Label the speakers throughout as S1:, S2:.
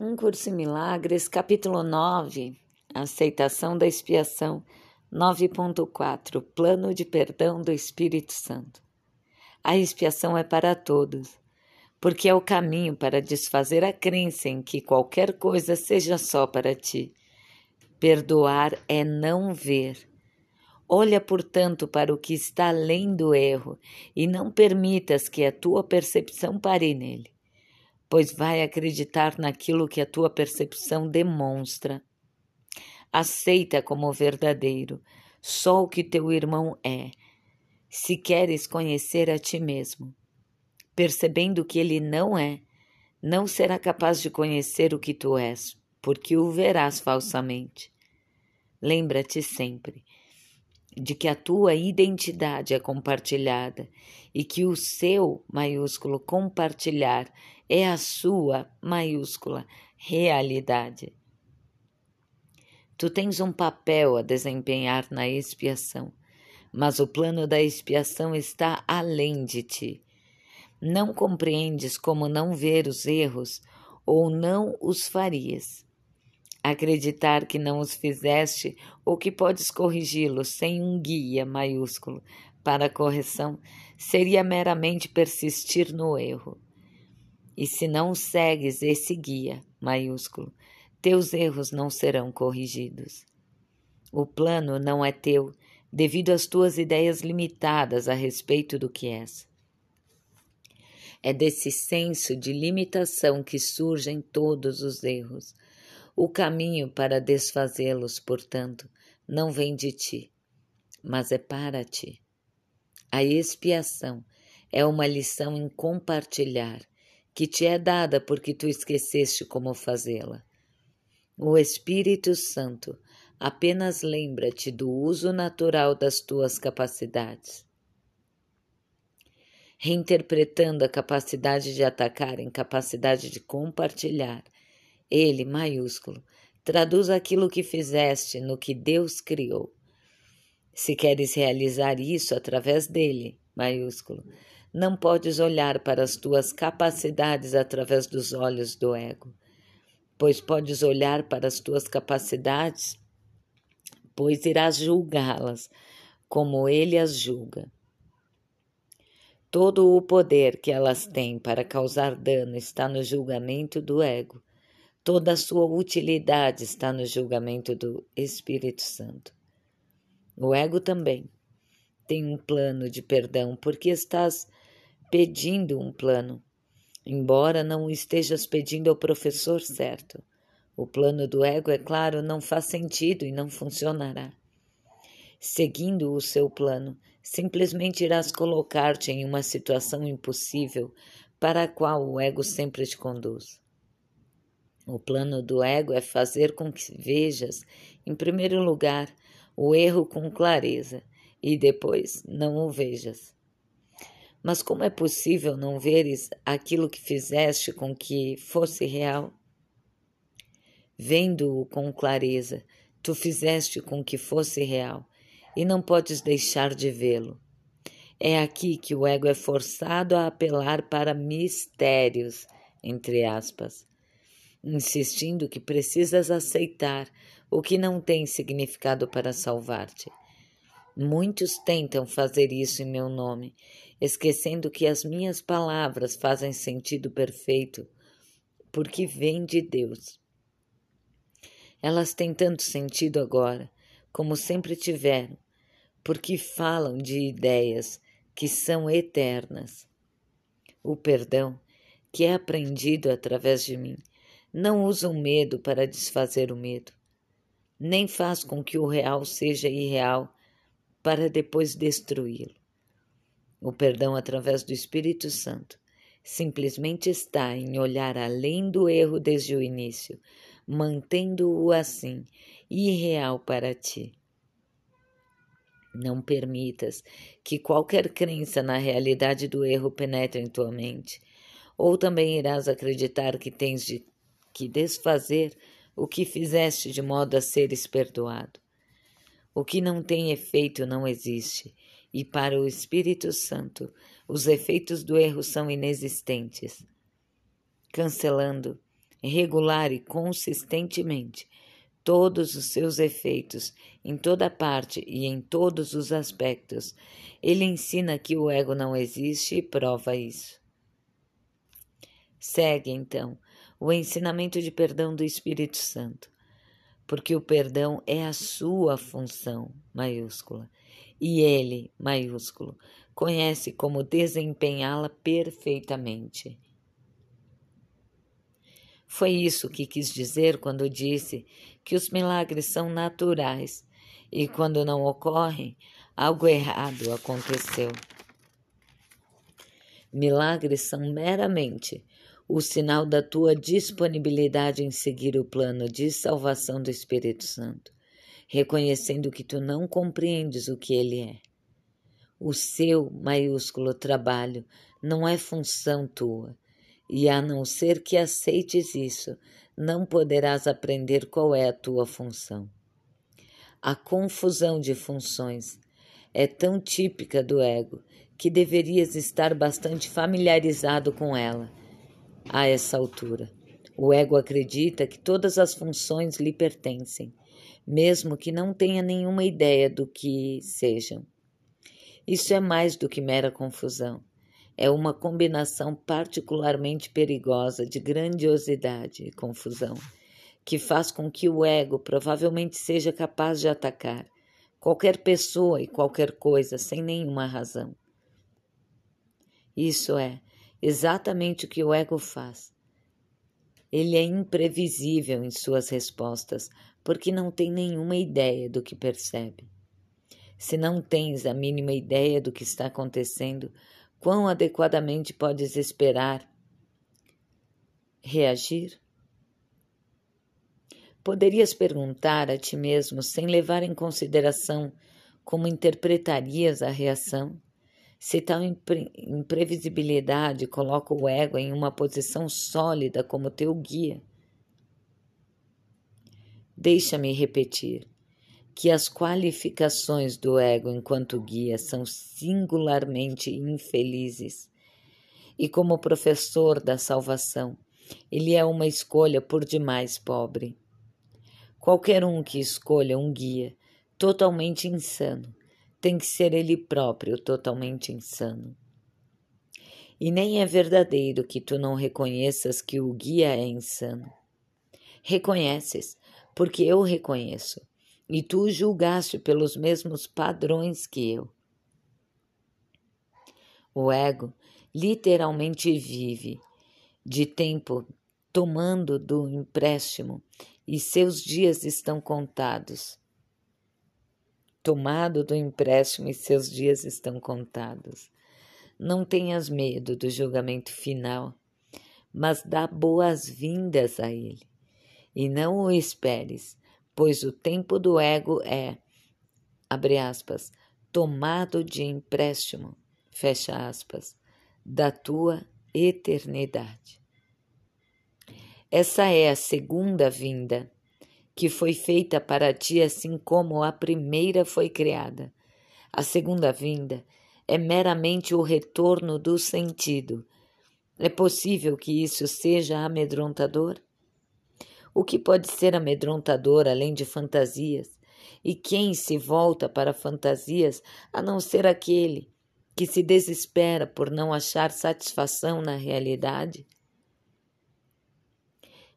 S1: Um Curso em Milagres, capítulo 9, Aceitação da Expiação, 9.4, Plano de Perdão do Espírito Santo. A expiação é para todos, porque é o caminho para desfazer a crença em que qualquer coisa seja só para ti. Perdoar é não ver. Olha, portanto, para o que está além do erro e não permitas que a tua percepção pare nele pois vai acreditar naquilo que a tua percepção demonstra. Aceita como verdadeiro só o que teu irmão é, se queres conhecer a ti mesmo. Percebendo que ele não é, não será capaz de conhecer o que tu és, porque o verás falsamente. Lembra-te sempre de que a tua identidade é compartilhada e que o seu maiúsculo compartilhar é a sua maiúscula realidade. Tu tens um papel a desempenhar na expiação, mas o plano da expiação está além de ti. Não compreendes como não ver os erros ou não os farias. Acreditar que não os fizeste ou que podes corrigi-los sem um guia maiúsculo para a correção seria meramente persistir no erro. E se não segues esse guia maiúsculo, teus erros não serão corrigidos. O plano não é teu devido às tuas ideias limitadas a respeito do que és. É desse senso de limitação que surgem todos os erros. O caminho para desfazê-los, portanto, não vem de ti, mas é para ti. A expiação é uma lição em compartilhar que te é dada porque tu esqueceste como fazê-la. O Espírito Santo apenas lembra-te do uso natural das tuas capacidades. Reinterpretando a capacidade de atacar em capacidade de compartilhar, ele, maiúsculo, traduz aquilo que fizeste no que Deus criou. Se queres realizar isso através dele, maiúsculo, não podes olhar para as tuas capacidades através dos olhos do ego, pois podes olhar para as tuas capacidades, pois irás julgá-las como ele as julga. Todo o poder que elas têm para causar dano está no julgamento do ego. Toda a sua utilidade está no julgamento do Espírito Santo. O ego também tem um plano de perdão porque estás pedindo um plano, embora não estejas pedindo ao professor certo. O plano do ego, é claro, não faz sentido e não funcionará. Seguindo o seu plano, simplesmente irás colocar-te em uma situação impossível para a qual o ego sempre te conduz. O plano do ego é fazer com que vejas, em primeiro lugar, o erro com clareza e depois não o vejas. Mas como é possível não veres aquilo que fizeste com que fosse real? Vendo-o com clareza, tu fizeste com que fosse real e não podes deixar de vê-lo. É aqui que o ego é forçado a apelar para mistérios, entre aspas, insistindo que precisas aceitar o que não tem significado para salvar-te. Muitos tentam fazer isso em meu nome, esquecendo que as minhas palavras fazem sentido perfeito, porque vêm de Deus. Elas têm tanto sentido agora, como sempre tiveram, porque falam de ideias que são eternas. O perdão, que é aprendido através de mim, não usa o medo para desfazer o medo, nem faz com que o real seja irreal para depois destruí-lo. O perdão através do Espírito Santo simplesmente está em olhar além do erro desde o início, mantendo-o assim, irreal para ti. Não permitas que qualquer crença na realidade do erro penetre em tua mente, ou também irás acreditar que tens de que desfazer o que fizeste de modo a seres perdoado. O que não tem efeito não existe, e para o Espírito Santo os efeitos do erro são inexistentes. Cancelando, regular e consistentemente todos os seus efeitos, em toda parte e em todos os aspectos. Ele ensina que o ego não existe e prova isso. Segue, então, o ensinamento de perdão do Espírito Santo, porque o perdão é a sua função, maiúscula, e ele, maiúsculo, conhece como desempenhá-la perfeitamente. Foi isso que quis dizer quando disse que os milagres são naturais e quando não ocorrem, algo errado aconteceu. Milagres são meramente o sinal da tua disponibilidade em seguir o plano de salvação do Espírito Santo, reconhecendo que tu não compreendes o que ele é. O seu maiúsculo trabalho não é função tua, e a não ser que aceites isso, não poderás aprender qual é a tua função. A confusão de funções é tão típica do ego que deverias estar bastante familiarizado com ela a essa altura. O ego acredita que todas as funções lhe pertencem, mesmo que não tenha nenhuma ideia do que sejam. Isso é mais do que mera confusão é uma combinação particularmente perigosa de grandiosidade e confusão, que faz com que o ego provavelmente seja capaz de atacar qualquer pessoa e qualquer coisa sem nenhuma razão. Isso é exatamente o que o ego faz. Ele é imprevisível em suas respostas, porque não tem nenhuma ideia do que percebe. Se não tens a mínima ideia do que está acontecendo, Quão adequadamente podes esperar reagir? Poderias perguntar a ti mesmo, sem levar em consideração como interpretarias a reação, se tal impre imprevisibilidade coloca o ego em uma posição sólida como teu guia. Deixa-me repetir que as qualificações do ego enquanto guia são singularmente infelizes. E como professor da salvação, ele é uma escolha por demais pobre. Qualquer um que escolha um guia totalmente insano tem que ser ele próprio totalmente insano. E nem é verdadeiro que tu não reconheças que o guia é insano. Reconheces, porque eu reconheço e tu julgaste pelos mesmos padrões que eu. O ego literalmente vive de tempo tomando do empréstimo e seus dias estão contados. Tomado do empréstimo e seus dias estão contados. Não tenhas medo do julgamento final, mas dá boas-vindas a ele. E não o esperes, pois o tempo do ego é, abre aspas, tomado de empréstimo, fecha aspas, da tua eternidade. Essa é a segunda vinda, que foi feita para ti assim como a primeira foi criada. A segunda vinda é meramente o retorno do sentido. É possível que isso seja amedrontador? O que pode ser amedrontador além de fantasias? E quem se volta para fantasias a não ser aquele que se desespera por não achar satisfação na realidade?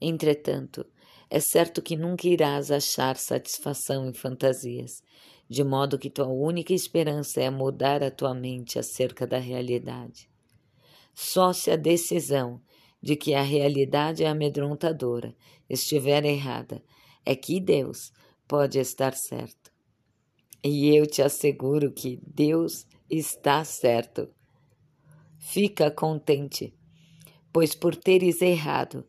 S1: Entretanto, é certo que nunca irás achar satisfação em fantasias, de modo que tua única esperança é mudar a tua mente acerca da realidade. Só se a decisão de que a realidade é amedrontadora estiver errada, é que Deus pode estar certo. E eu te asseguro que Deus está certo. Fica contente, pois por teres errado,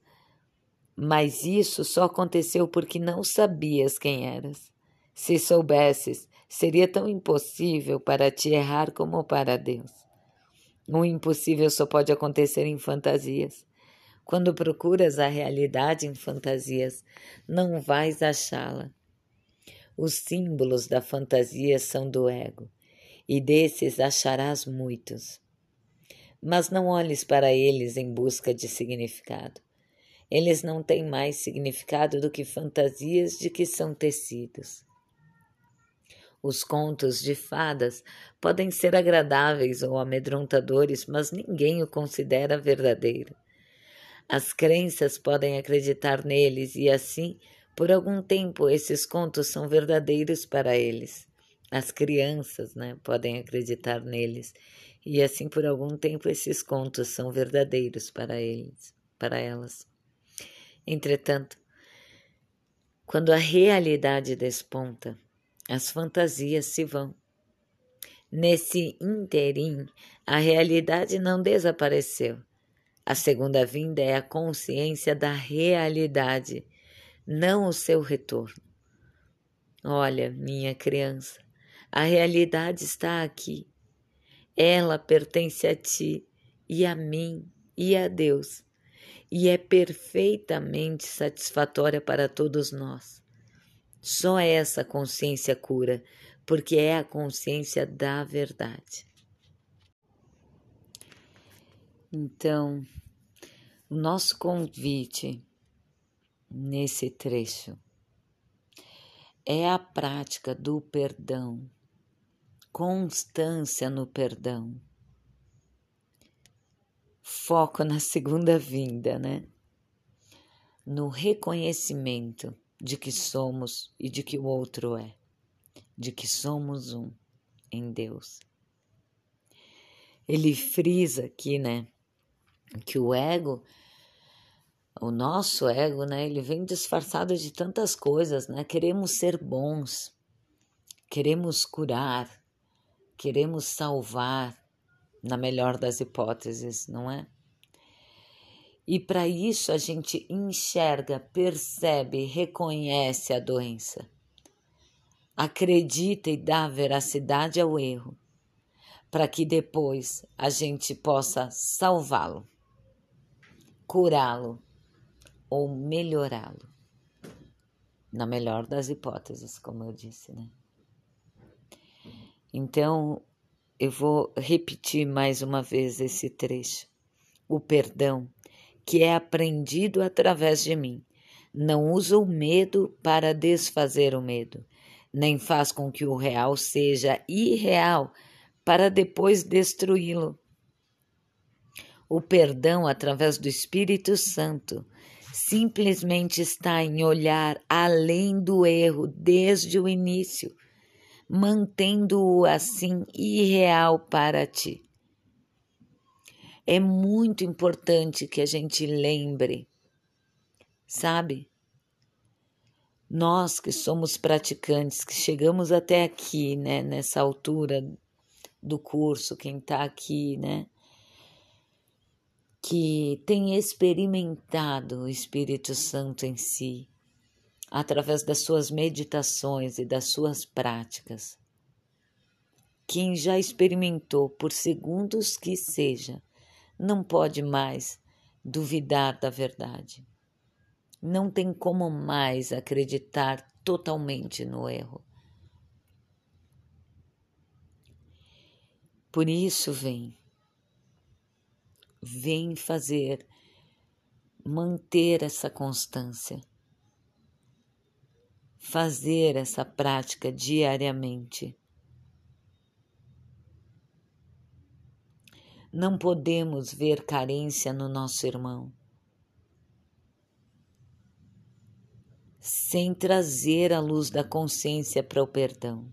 S1: mas isso só aconteceu porque não sabias quem eras. Se soubesses, seria tão impossível para ti errar como para Deus. O impossível só pode acontecer em fantasias. Quando procuras a realidade em fantasias, não vais achá-la. Os símbolos da fantasia são do ego, e desses acharás muitos. Mas não olhes para eles em busca de significado. Eles não têm mais significado do que fantasias de que são tecidos. Os contos de fadas podem ser agradáveis ou amedrontadores, mas ninguém o considera verdadeiro. As crenças podem acreditar neles e assim, por algum tempo, esses contos são verdadeiros para eles. As crianças, né, podem acreditar neles e assim por algum tempo esses contos são verdadeiros para eles, para elas. Entretanto, quando a realidade desponta, as fantasias se vão. Nesse interim, a realidade não desapareceu. A segunda vinda é a consciência da realidade, não o seu retorno. Olha, minha criança, a realidade está aqui. Ela pertence a ti e a mim e a Deus, e é perfeitamente satisfatória para todos nós. Só essa consciência cura, porque é a consciência da verdade. Então, o nosso convite nesse trecho é a prática do perdão, constância no perdão, foco na segunda vinda, né? No reconhecimento de que somos e de que o outro é, de que somos um em Deus. Ele frisa aqui, né, que o ego, o nosso ego, né, ele vem disfarçado de tantas coisas, né? Queremos ser bons, queremos curar, queremos salvar, na melhor das hipóteses, não é? E para isso a gente enxerga, percebe, reconhece a doença. Acredita e dá veracidade ao erro, para que depois a gente possa salvá-lo, curá-lo ou melhorá-lo. Na melhor das hipóteses, como eu disse, né? Então, eu vou repetir mais uma vez esse trecho. O perdão que é aprendido através de mim. Não usa o medo para desfazer o medo, nem faz com que o real seja irreal para depois destruí-lo. O perdão através do Espírito Santo simplesmente está em olhar além do erro desde o início, mantendo-o assim irreal para ti. É muito importante que a gente lembre, sabe? Nós que somos praticantes, que chegamos até aqui, né, nessa altura do curso, quem está aqui, né, que tem experimentado o Espírito Santo em si, através das suas meditações e das suas práticas. Quem já experimentou, por segundos que seja, não pode mais duvidar da verdade. Não tem como mais acreditar totalmente no erro. Por isso, vem, vem fazer, manter essa constância, fazer essa prática diariamente Não podemos ver carência no nosso irmão sem trazer a luz da consciência para o perdão.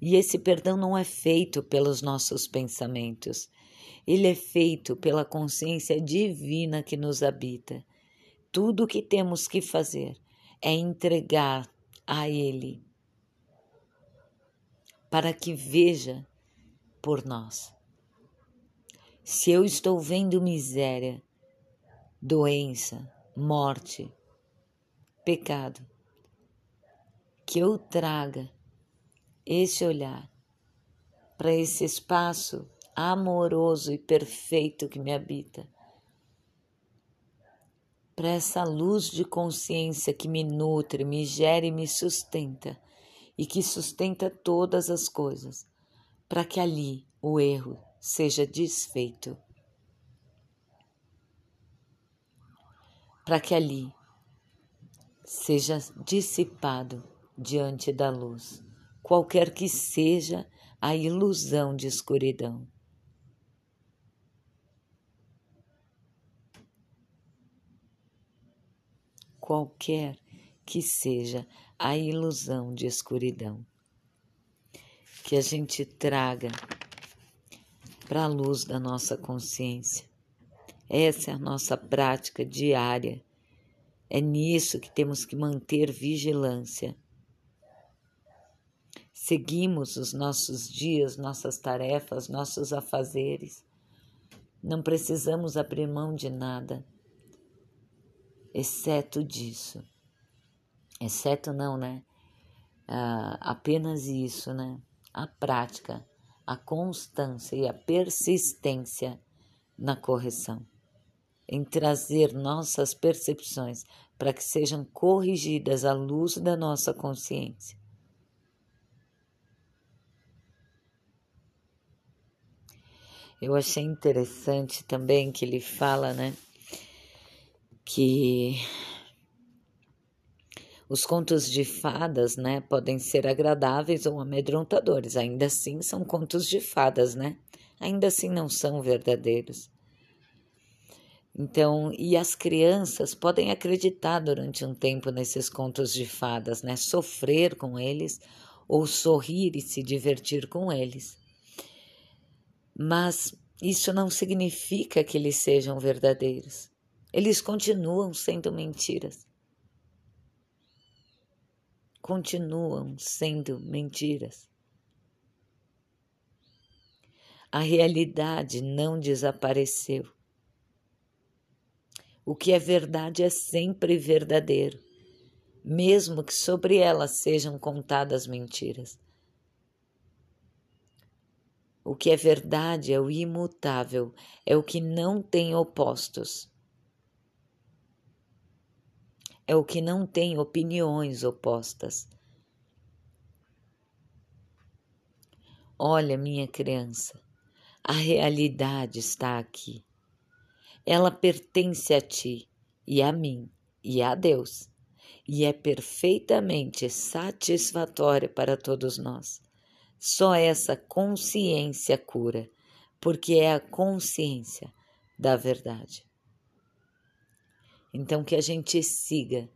S1: E esse perdão não é feito pelos nossos pensamentos, ele é feito pela consciência divina que nos habita. Tudo o que temos que fazer é entregar a Ele para que veja por nós. Se eu estou vendo miséria, doença, morte, pecado, que eu traga esse olhar para esse espaço amoroso e perfeito que me habita, para essa luz de consciência que me nutre, me gera e me sustenta e que sustenta todas as coisas, para que ali o erro seja desfeito. para que ali seja dissipado diante da luz, qualquer que seja a ilusão de escuridão. Qualquer que seja a ilusão de escuridão. Que a gente traga para a luz da nossa consciência. Essa é a nossa prática diária. É nisso que temos que manter vigilância. Seguimos os nossos dias, nossas tarefas, nossos afazeres. Não precisamos abrir mão de nada, exceto disso exceto não, né? Ah, apenas isso, né? A prática, a constância e a persistência na correção, em trazer nossas percepções para que sejam corrigidas à luz da nossa consciência. Eu achei interessante também que ele fala, né, que os contos de fadas, né, podem ser agradáveis ou amedrontadores, ainda assim são contos de fadas, né? Ainda assim não são verdadeiros. Então, e as crianças podem acreditar durante um tempo nesses contos de fadas, né? Sofrer com eles ou sorrir e se divertir com eles. Mas isso não significa que eles sejam verdadeiros. Eles continuam sendo mentiras continuam sendo mentiras. A realidade não desapareceu. O que é verdade é sempre verdadeiro, mesmo que sobre ela sejam contadas mentiras. O que é verdade é o imutável, é o que não tem opostos. É o que não tem opiniões opostas. Olha, minha criança, a realidade está aqui. Ela pertence a ti e a mim e a Deus, e é perfeitamente satisfatória para todos nós. Só essa consciência cura, porque é a consciência da verdade. Então, que a gente siga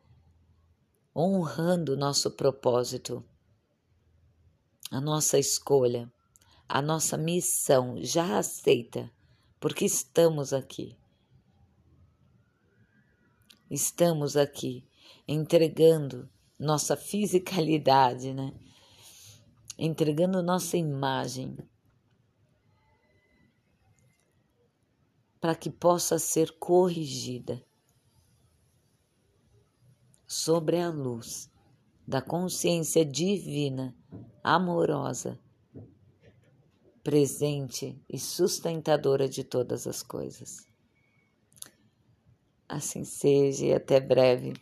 S1: honrando o nosso propósito, a nossa escolha, a nossa missão já aceita, porque estamos aqui. Estamos aqui entregando nossa fisicalidade, né? Entregando nossa imagem para que possa ser corrigida sobre a luz da consciência divina, amorosa, presente e sustentadora de todas as coisas. Assim seja e até breve.